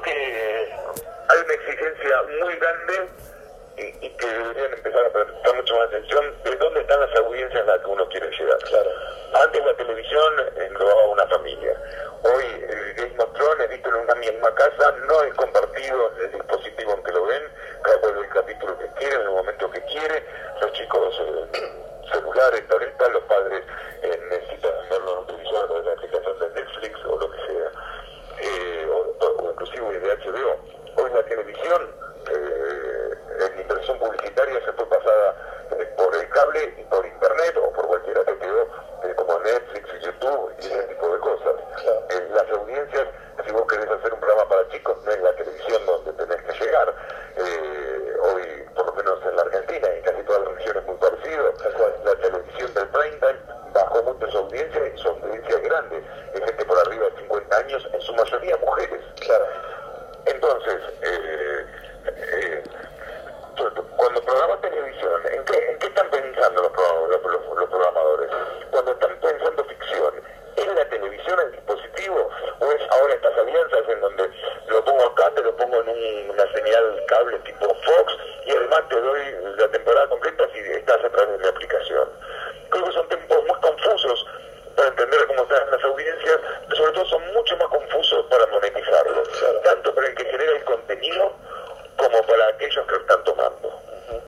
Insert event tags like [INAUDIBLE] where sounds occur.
creo que hay una exigencia muy grande y, y que deberían empezar a prestar mucho más atención de dónde están las audiencias a las que uno quiere llegar. Claro. Antes la televisión englobaba una familia. Hoy el Game of Thrones, visto en una misma casa, no es compartido en el dispositivo en que lo ven, cada cual ve el capítulo que quiere, en el momento que quiere, los chicos eh, [CLEARS THROAT] celulares, tabletas, los padres eh, necesitan verlo en un televisor, a través de la aplicación de Netflix o lo que sea, eh, inclusive de HBO. Hoy la televisión, eh, en inversión publicitaria se fue pasada eh, por el cable y por internet o por cualquier APTO, eh, como Netflix y YouTube y ese tipo de cosas. Eh, las audiencias, si vos querés hacer un programa para chicos, no es la televisión donde tenés que llegar. Eh, hoy, por lo menos en la Argentina y en casi todas las regiones muy parecido, la televisión del prime time bajó mucho su audiencia y su audiencia es grande. Es gente por arriba de 50 años, en su mayoría mujeres. Entonces, eh, eh, cuando programas televisión, ¿en qué, están pensando los, pro- los- los- los programadores? Cuando están pensando ficción, ¿es la televisión el dispositivo o es ahora estas alianzas en donde lo pongo acá, te lo pongo en un- una señal cable tipo Fox y además te doy la temporada completa si estás a través de mi aplicación? Creo que son tiempos muy confusos para entender cómo están las audiencias, sobre todo son mucho más confusos para monetizarlo, tanto para el que genera el contenido como para aquellos que están.